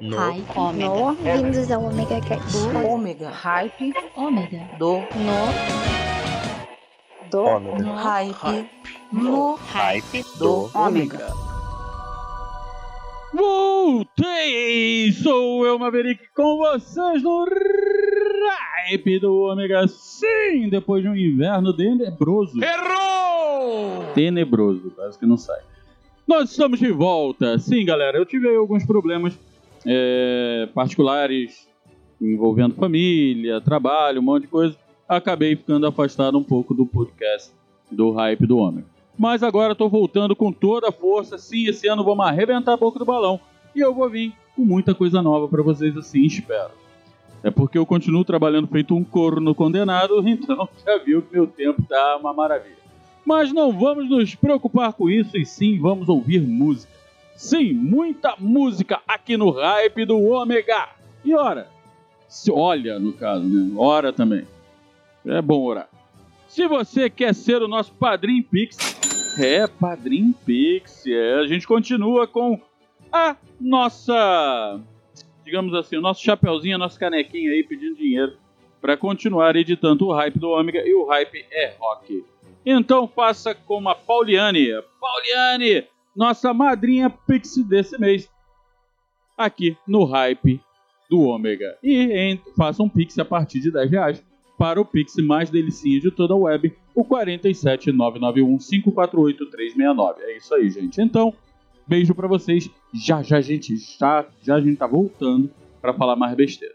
No. Hype. Ômega. No, vindos ao Omega Cast. Do ômega. Hype. Ômega. Do. No. Do Ômega. No. Hype. No. Hype Do ômega. Voltei! Sou eu, Maverick, com vocês no Hype do Ômega. Sim, depois de um inverno tenebroso. Errou! Tenebroso, quase que não sai. Nós estamos de volta. Sim, galera, eu tive aí alguns problemas é, particulares envolvendo família, trabalho, um monte de coisa. Acabei ficando afastado um pouco do podcast do Hype do Ômega. Mas agora estou voltando com toda a força. Sim, esse ano vamos arrebentar a boca do balão. E eu vou vir com muita coisa nova para vocês, assim, espero. É porque eu continuo trabalhando feito um corno condenado, então já viu que meu tempo tá uma maravilha. Mas não vamos nos preocupar com isso e sim vamos ouvir música. Sim, muita música aqui no Hype do Ômega. E ora, se olha no caso, né? Ora também. É bom orar. Se você quer ser o nosso padrinho Pix, é padrinho Pix, é, a gente continua com a nossa, digamos assim, o nosso chapeuzinho, a nossa canequinha aí pedindo dinheiro para continuar editando o Hype do Ômega e o Hype é rock. Então faça como a Pauliane. Pauliane, nossa madrinha Pix desse mês, aqui no Hype do Ômega. E em, faça um Pix a partir de 10 reais para o Pix mais delicinha de toda a web, o 47991 548 369. É isso aí, gente. Então, beijo para vocês. Já já a gente está, já a gente tá voltando para falar mais besteira.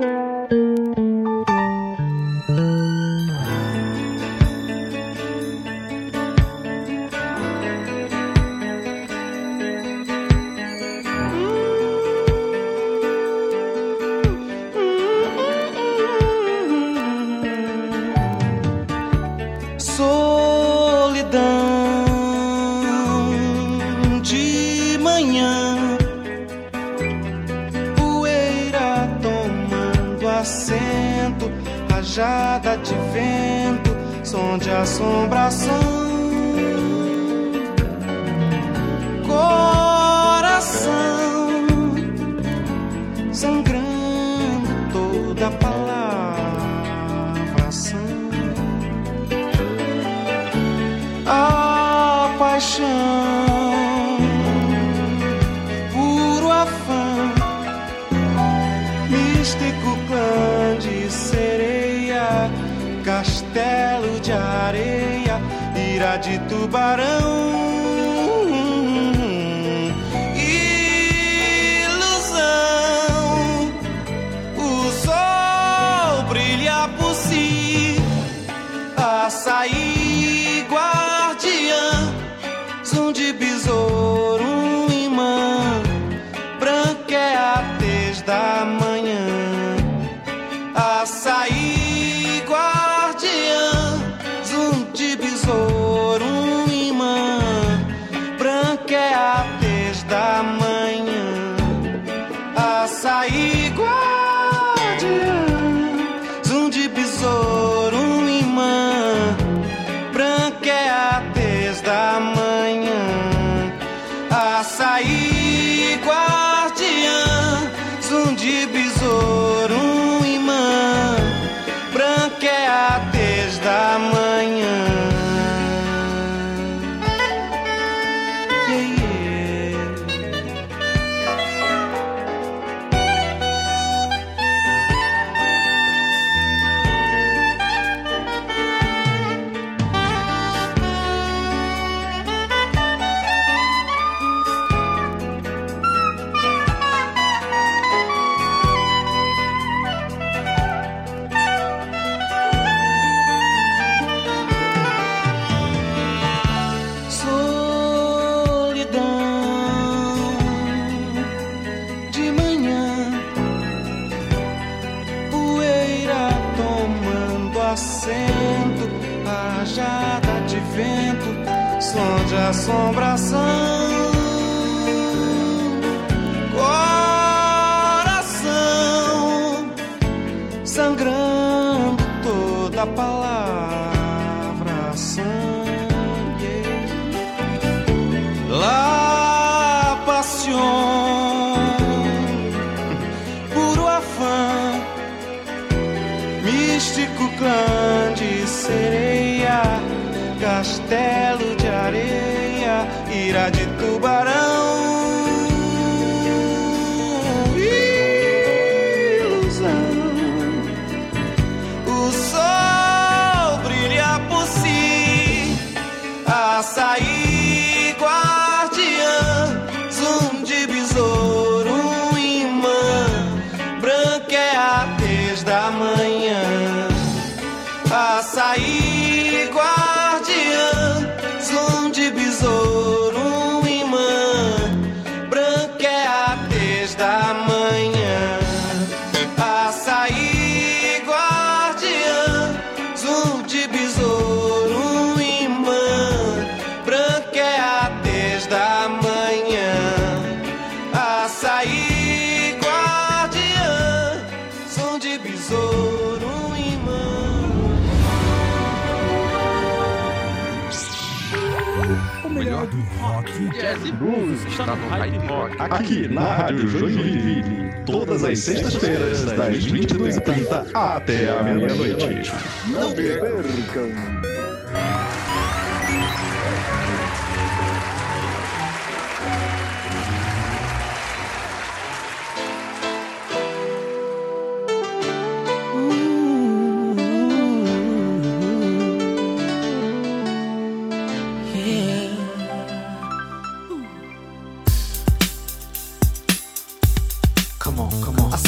De vento, som de assombração. Coração sangrando toda a palavração. A paixão, místico clã de sereia, castelo de areia, ira de tubarão. Toda está no Hype Rock. Aqui na Rádio Joinville, todas as sextas-feiras, das 22h30 até a meia-noite. Não percam!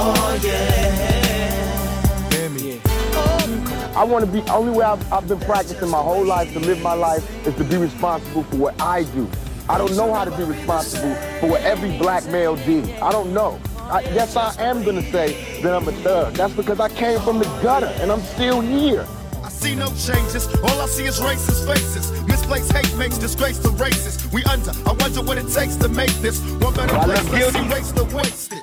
Oh yeah. I want to be, only way I've, I've been practicing my whole life to live my life is to be responsible for what I do. I don't know how to be responsible for what every black male did. I don't know. I, yes, I am going to say that I'm a thug. That's because I came from the gutter and I'm still here. I see no changes. All I see is racist faces. Misplaced hate makes disgrace to races. We under. I wonder what it takes to make this one better place. Let's erase the wasted.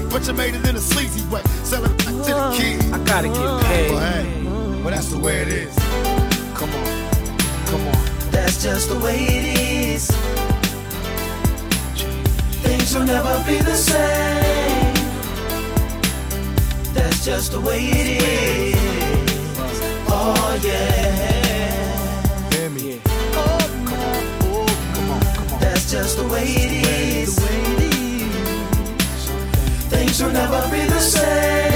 But you made it in a sleazy way. Sell it back to the kid. I gotta get paid. Well, hey, well, that's the way it is. Come on. Come on. That's just the way it is. Things will never be the same. That's just the way it is. Oh yeah. Hear me. Oh, come on, oh, come on, come on. That's just the way it is. Things will never be the same.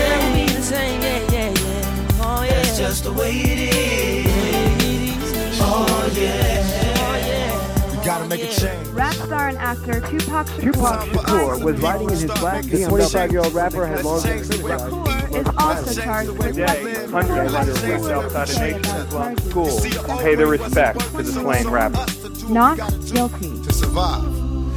That's just the way it is. Oh, oh yeah. Gotta make a change. Rap star and actor Tupac Shakur, Tupac Shakur was riding in his black The 25-year-old rapper had long been criticized. is also charged with Today, hundreds of underweight outside of Nation Islam school to pay their respects to the slain rapper. not guilty. to survive.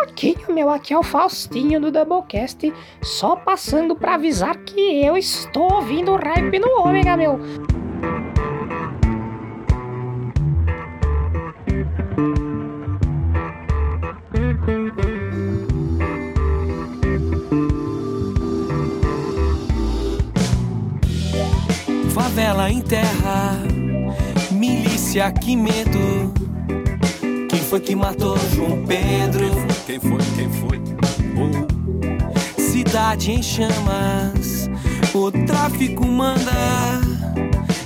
louquinho, meu, aqui é o Faustinho do Doublecast, só passando pra avisar que eu estou ouvindo o Hype no Ômega, meu. Favela em terra, milícia, que medo. Quem foi que matou João Pedro? Quem foi? Quem foi? Cidade em chamas, o tráfico manda.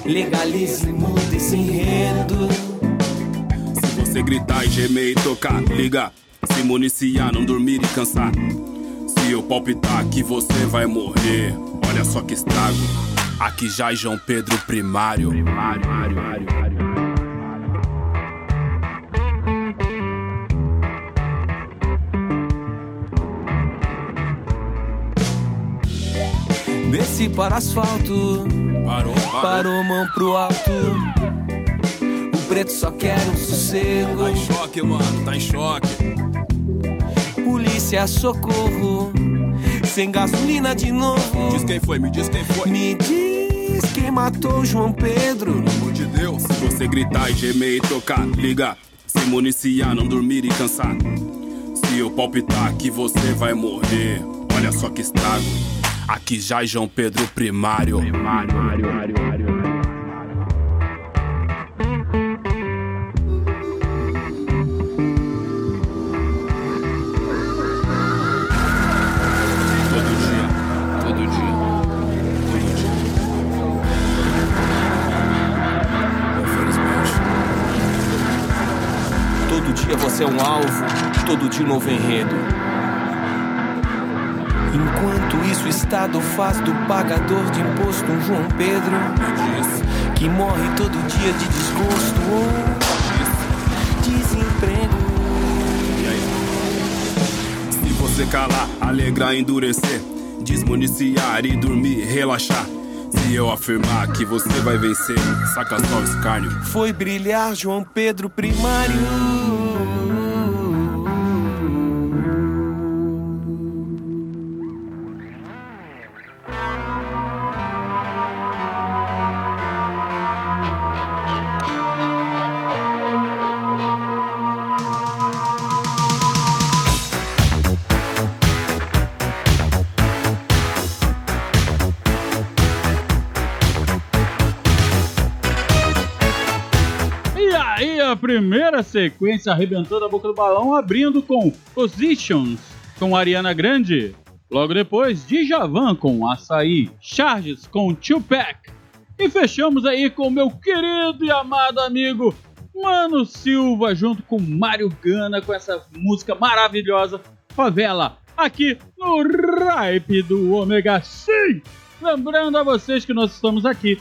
Legalize, muda esse enredo. Se você gritar e gemer e tocar, liga. Se municiar, não dormir e cansar. Se eu palpitar que você vai morrer, olha só que estrago. Aqui já é João Pedro Primário. Desci para asfalto, parou, parou mão pro alto. O preto só quer um sossego. Tá em choque, mano, tá em choque. Polícia, socorro. sem gasolina de novo. Diz quem foi, me diz quem foi. Me diz quem matou João Pedro. Pelo amor de Deus. Se você gritar e gemer e tocar, liga. Se municiar, não dormir e cansar. Se eu palpitar que você vai morrer, olha só que estrago. Aqui já é João Pedro Primário. Primário. Dia. Infelizmente. Todo dia você é um alvo, todo dia um novo enredo. Enquanto isso, o Estado faz do pagador de imposto um João Pedro que morre todo dia de desgosto ou desemprego. Se você calar, alegrar, endurecer, desmuniciar e dormir, relaxar. Se eu afirmar que você vai vencer, saca só o escárnio. Foi brilhar João Pedro Primário. Primeira sequência arrebentando a boca do balão, abrindo com Positions, com Ariana Grande. Logo depois, Djavan com Açaí, Charges com Tupac. E fechamos aí com meu querido e amado amigo Mano Silva, junto com Mário Gana, com essa música maravilhosa, Favela, aqui no Ripe do Ômega Sim! Lembrando a vocês que nós estamos aqui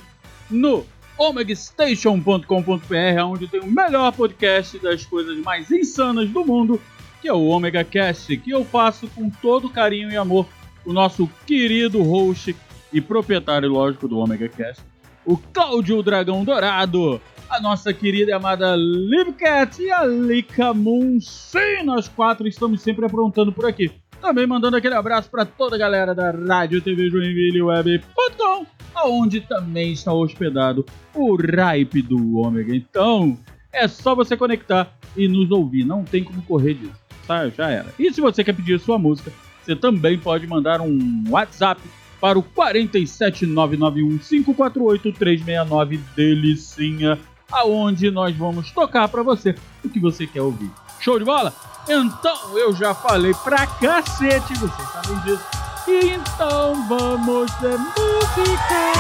no omegastation.com.br, onde tem o melhor podcast das coisas mais insanas do mundo, que é o Omega Cast, que eu faço com todo carinho e amor o nosso querido host e proprietário, lógico, do Omega Cast, o Cláudio Dragão Dourado, a nossa querida e amada Livcat e a Lika Moon. Sim, nós quatro estamos sempre aprontando por aqui. Também mandando aquele abraço para toda a galera da Rádio TV Joinville Web.com, aonde também está hospedado o Ripe do Ômega. Então, é só você conectar e nos ouvir, não tem como correr disso, tá? Já era. E se você quer pedir sua música, você também pode mandar um WhatsApp para o 47991 548 369 Delicinha, aonde nós vamos tocar para você o que você quer ouvir. Show de bola? Então eu já falei pra cacete, vocês sabem disso. Então vamos de música!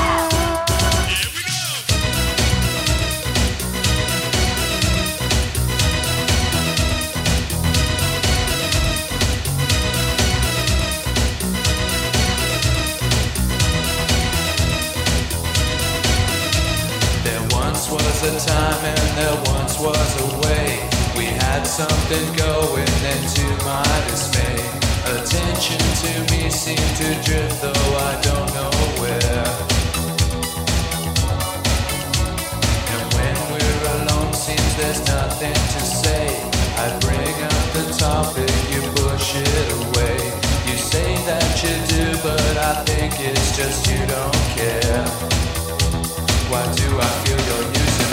There once was a time and there once was a way. Something going, and to my dismay, attention to me seemed to drift, though I don't know where. And when we're alone, seems there's nothing to say. I bring up the topic, you push it away. You say that you do, but I think it's just you don't care. Why do I feel you're using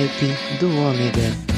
Hype do Ômega.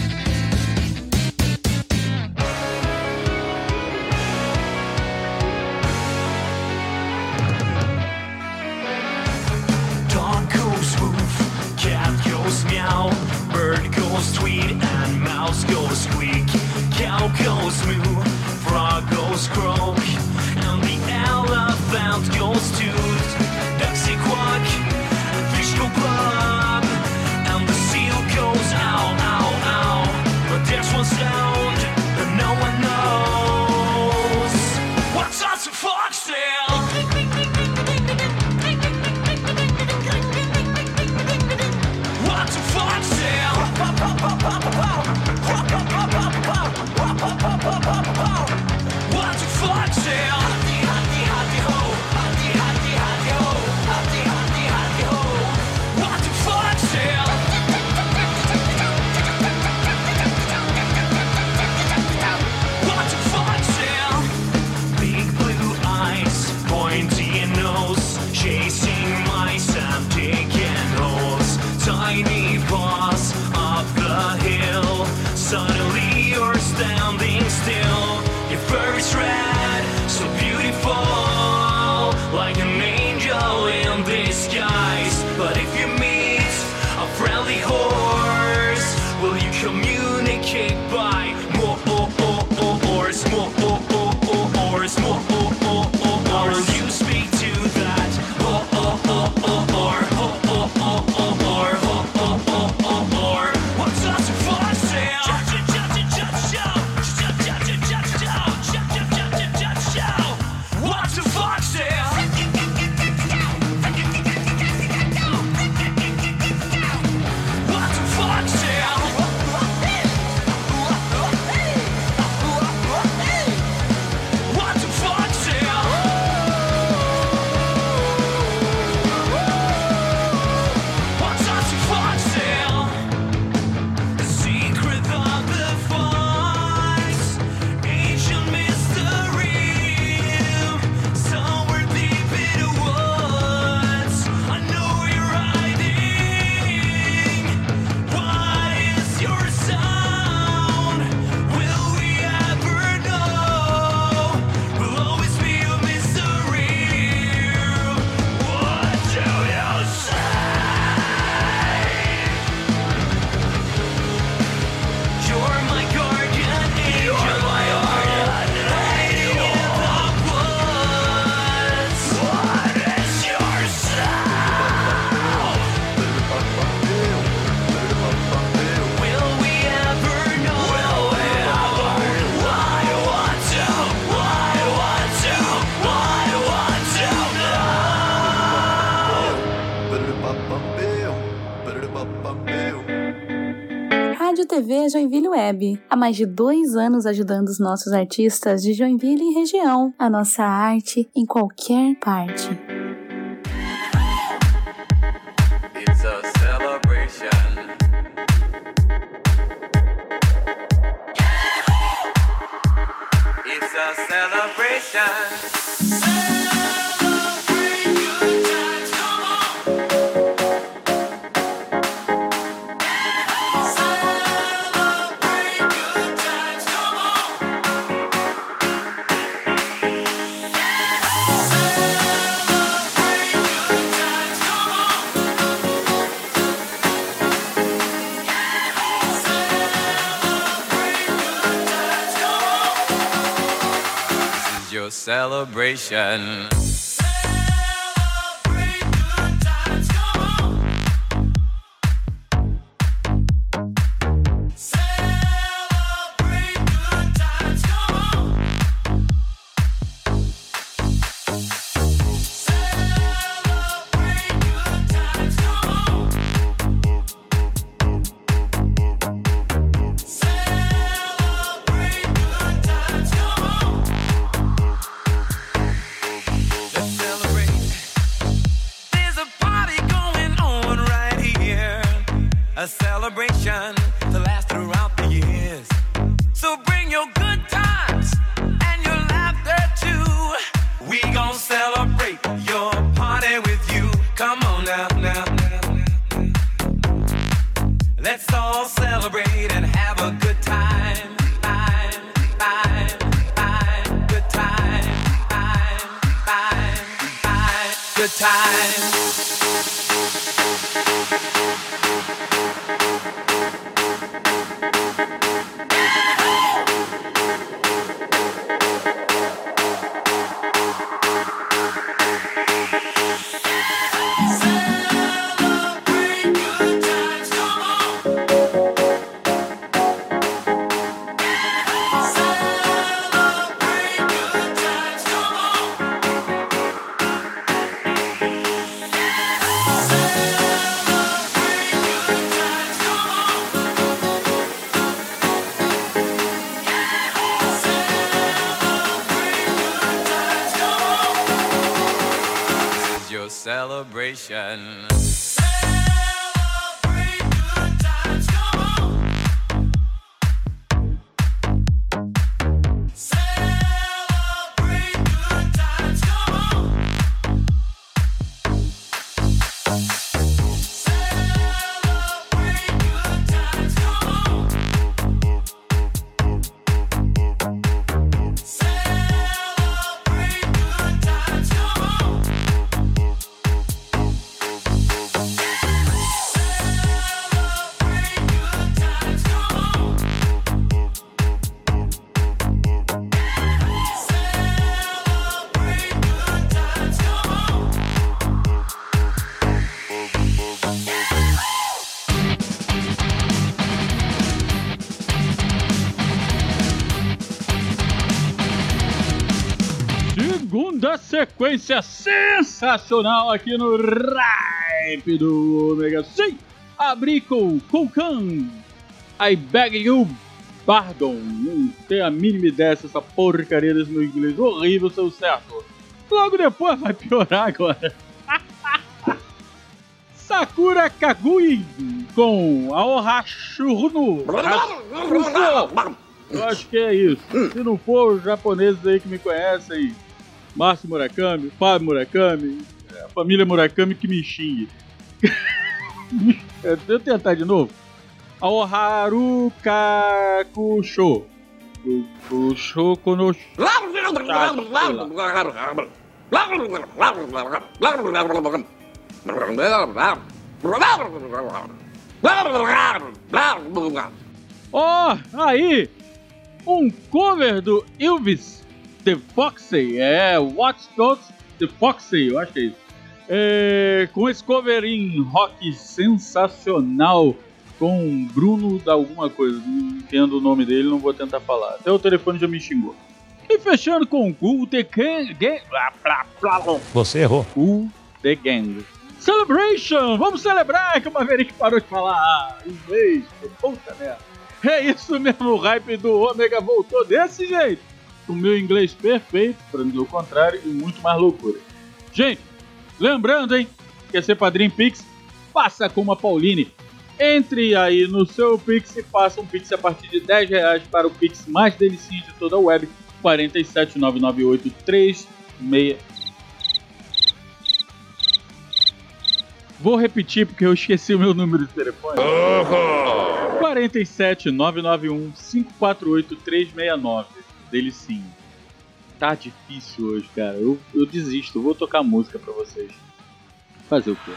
mais de dois anos ajudando os nossos artistas de Joinville e região, a nossa arte em qualquer parte. celebration. شَيْئًا sequência sensacional aqui no Ripe do Omega 100. Abri com Kulkan. I beg you, pardon. Não tenho a mínima ideia se essa porcaria desse meu inglês horrível saiu certo. Logo depois vai piorar agora. Sakura Kagui com Aoha Shurno. Eu acho que é isso. Se não for os japoneses aí que me conhecem, Márcio Murakami, Fábio Murakami, é, a família Murakami que me xingue. É, Deixa eu tentar de novo. Aoharu Kakusho. Kusho. Ó, aí! Um cover do Elvis The Foxy, é, Watch Dogs The Foxy, eu acho que é isso. É, com esse cover em rock sensacional, com Bruno da alguma coisa, não entendo o nome dele, não vou tentar falar. Até o telefone já me xingou. E fechando com Cool The Gang. Você errou. Cool The Gang. Celebration! Vamos celebrar que o Maverick parou de falar inglês. Puta merda. É isso mesmo, o hype do Ômega voltou desse jeito. O meu inglês perfeito, para não dizer o contrário, e muito mais loucura. Gente, lembrando, hein, quer ser padrinho Pix? Faça como a Pauline. Entre aí no seu Pix e faça um Pix a partir de 10 reais para o Pix mais delicinho de toda a web, 4799836 Vou repetir porque eu esqueci o meu número de telefone. 47 991 548 369. Delicinho. Tá difícil hoje, cara. Eu, eu desisto. Eu vou tocar música pra vocês. Fazer o quê?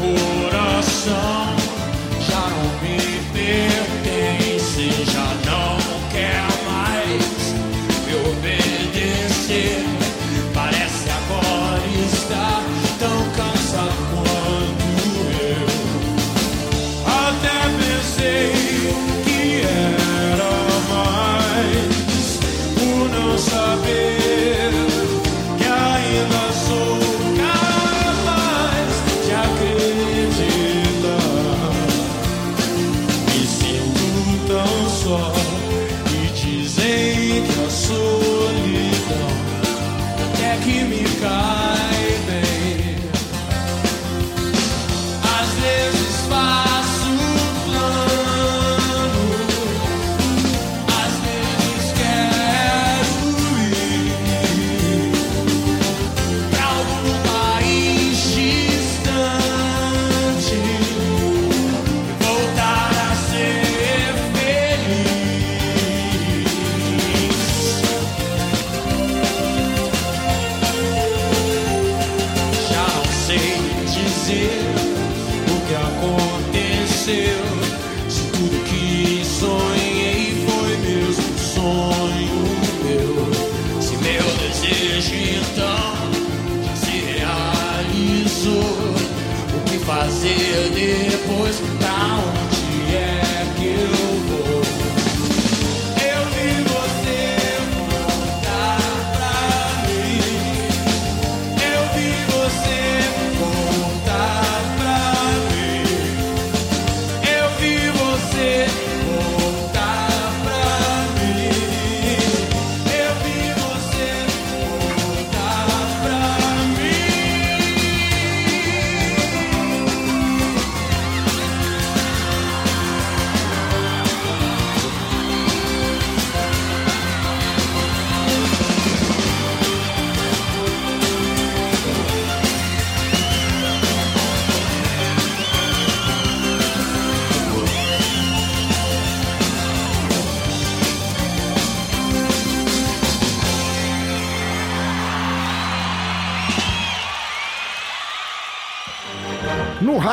O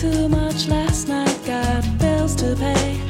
too much last night, got bills to pay.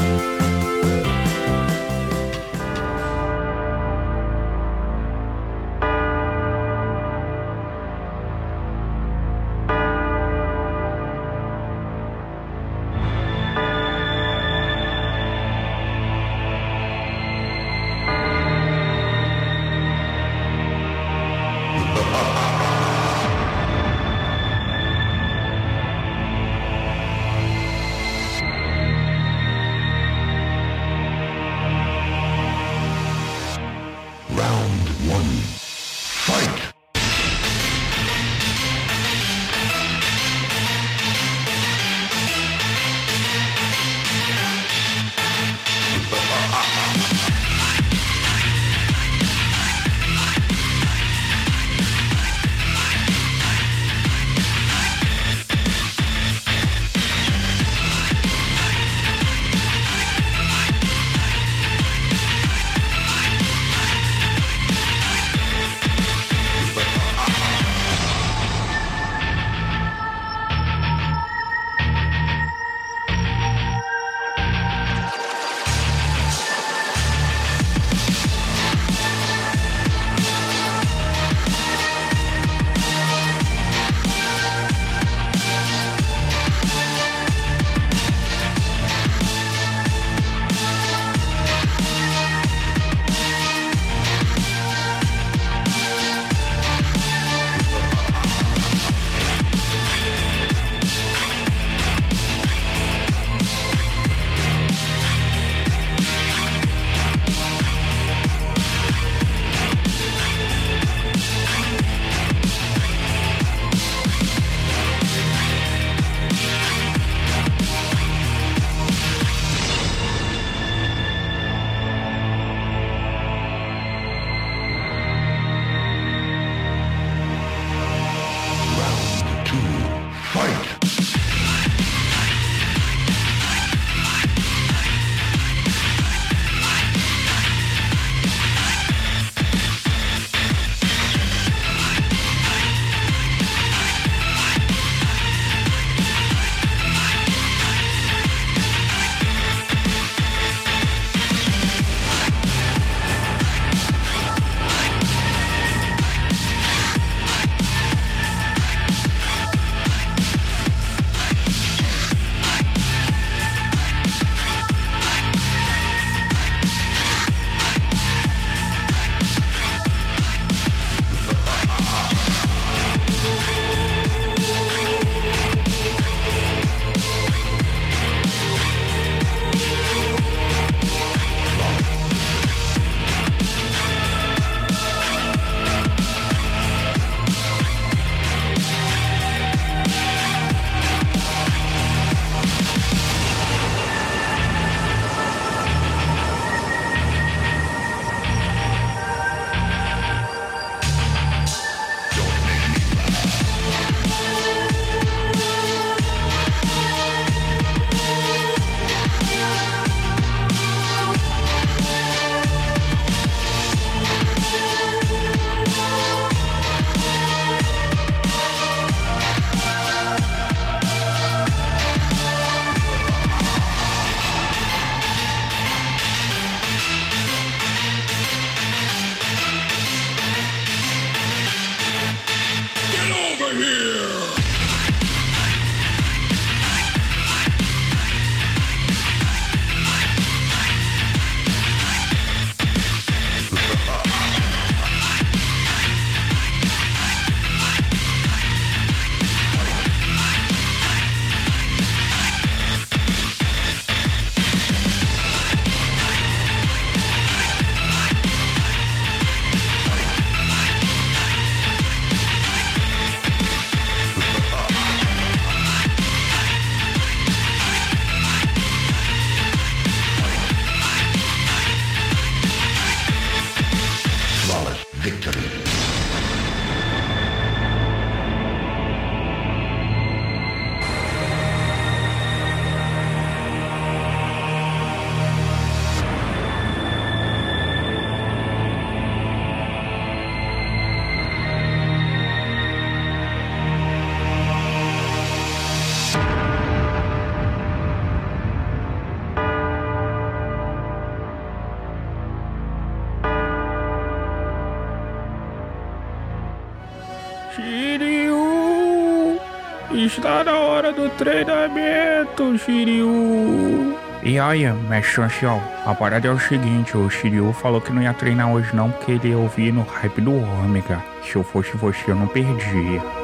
Está na hora do treinamento, Shiryu. E olha, mestre Ancião, a parada é o seguinte, o Shiryu falou que não ia treinar hoje não porque ele ia ouvir no hype do Ômega. Se eu fosse você, eu não perdia.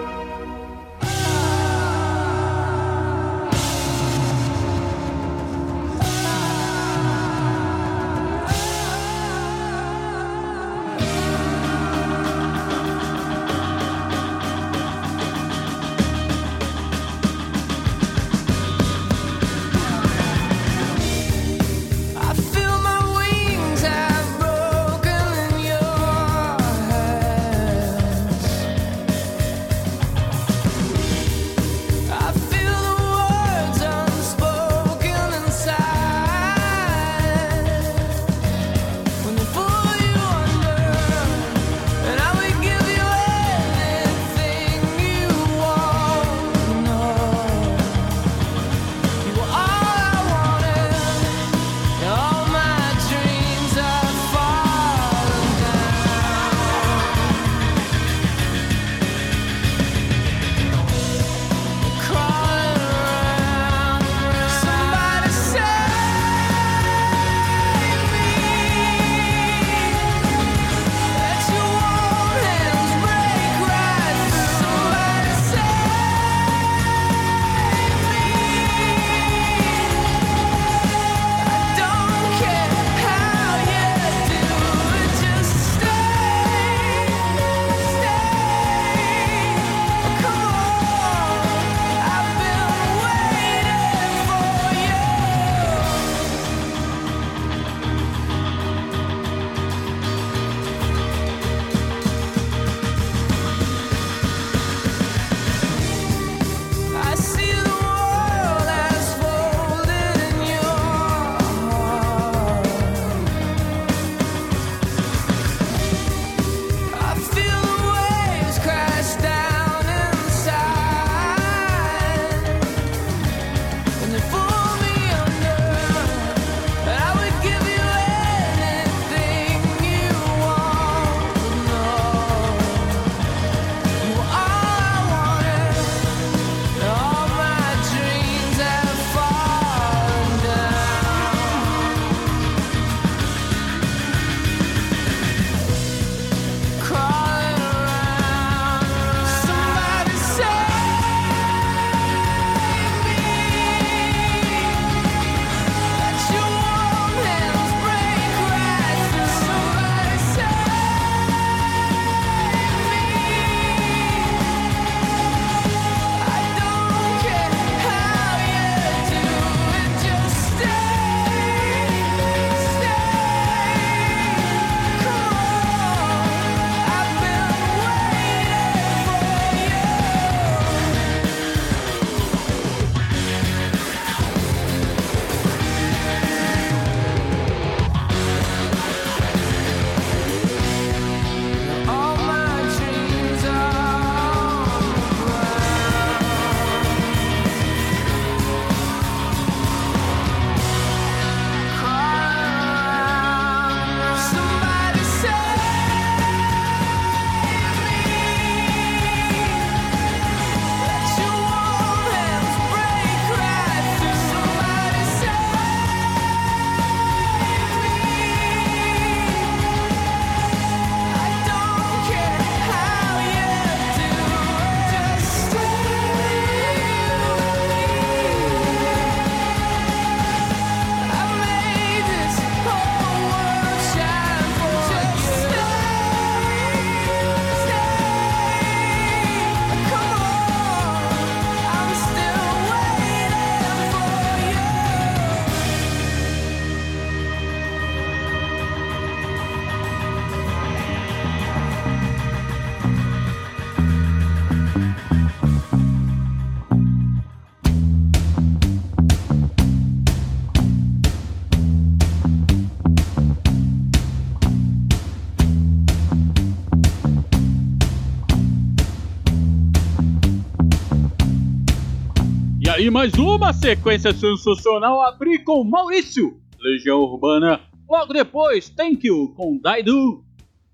E mais uma sequência sensacional abrir com Maurício, Legião Urbana. Logo depois, Thank You com Daidu.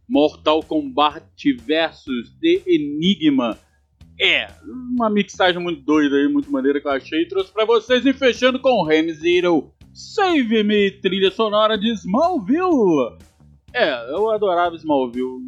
Mortal Kombat versus The Enigma. É, uma mixagem muito doida aí, muito maneira que eu achei e trouxe pra vocês. E fechando com Ram Zero, Save Me, trilha sonora de Smallville. É, eu adorava Smallville,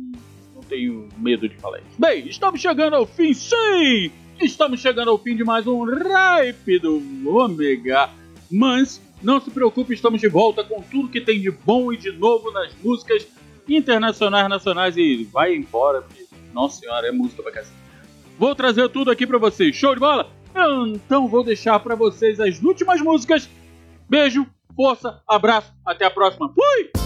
não tenho medo de falar isso. Bem, estamos chegando ao fim, sim! Estamos chegando ao fim de mais um Ripe do Ômega. Mas não se preocupe, estamos de volta com tudo que tem de bom e de novo nas músicas internacionais, nacionais e vai embora, porque, nossa senhora, é música pra cacete. Vou trazer tudo aqui pra vocês. Show de bola? Então vou deixar pra vocês as últimas músicas. Beijo, força, abraço, até a próxima. Fui!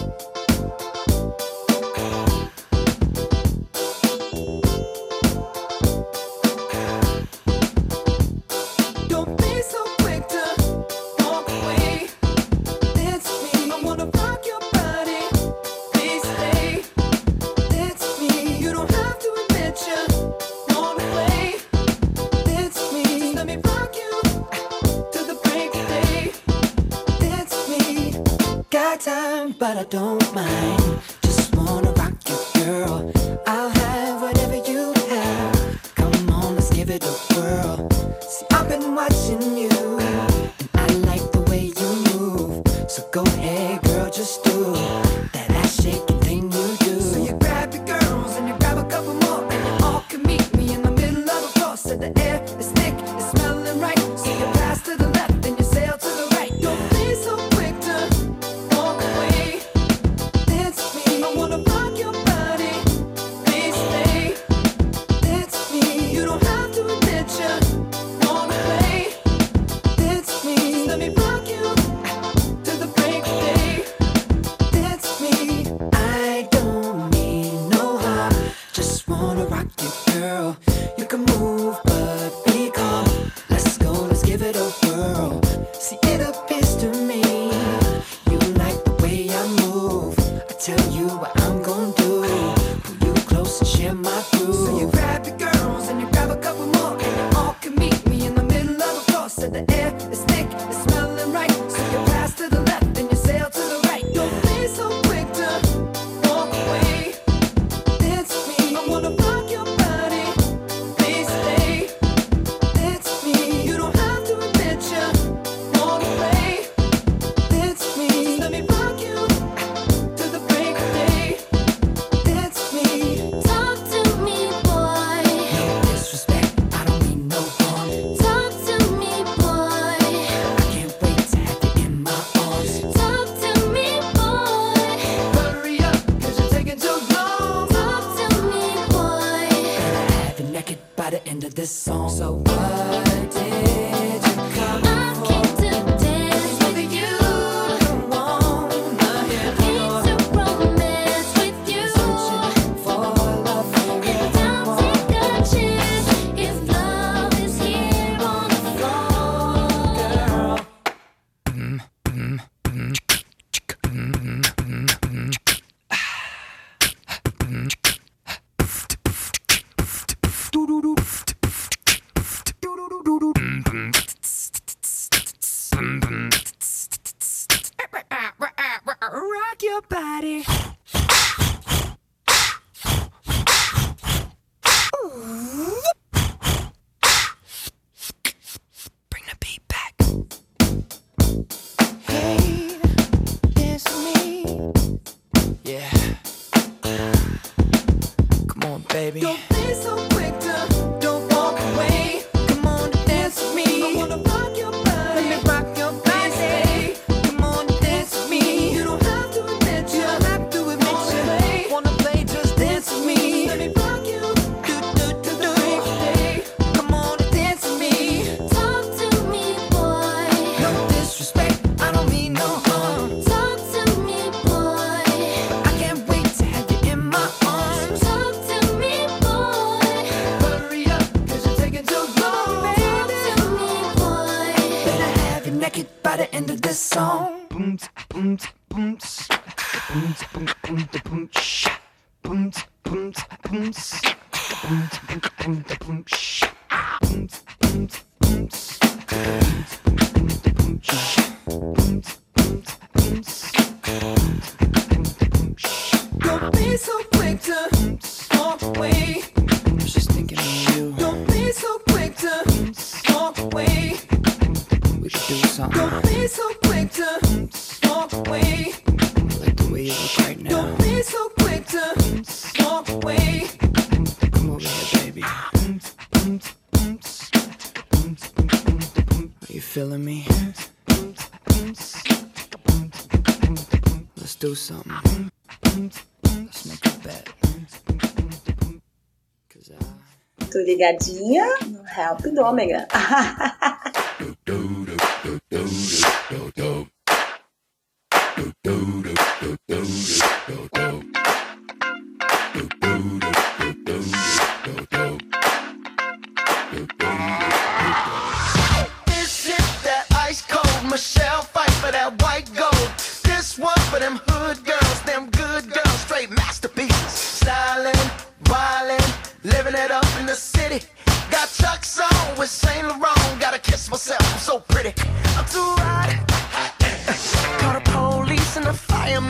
ligadinha no Help do Ômega.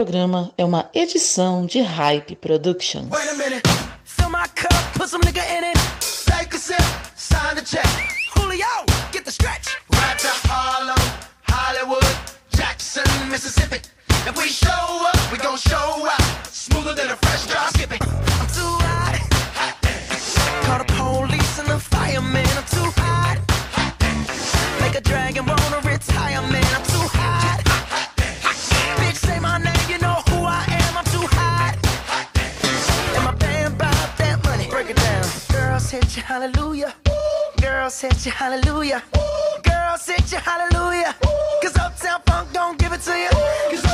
programa é uma edição de Hype Productions. dragon Girl, set your hallelujah. Ooh. Girl, set you hallelujah. Ooh. Cause Uptown Funk don't give it to you. Ooh. Cause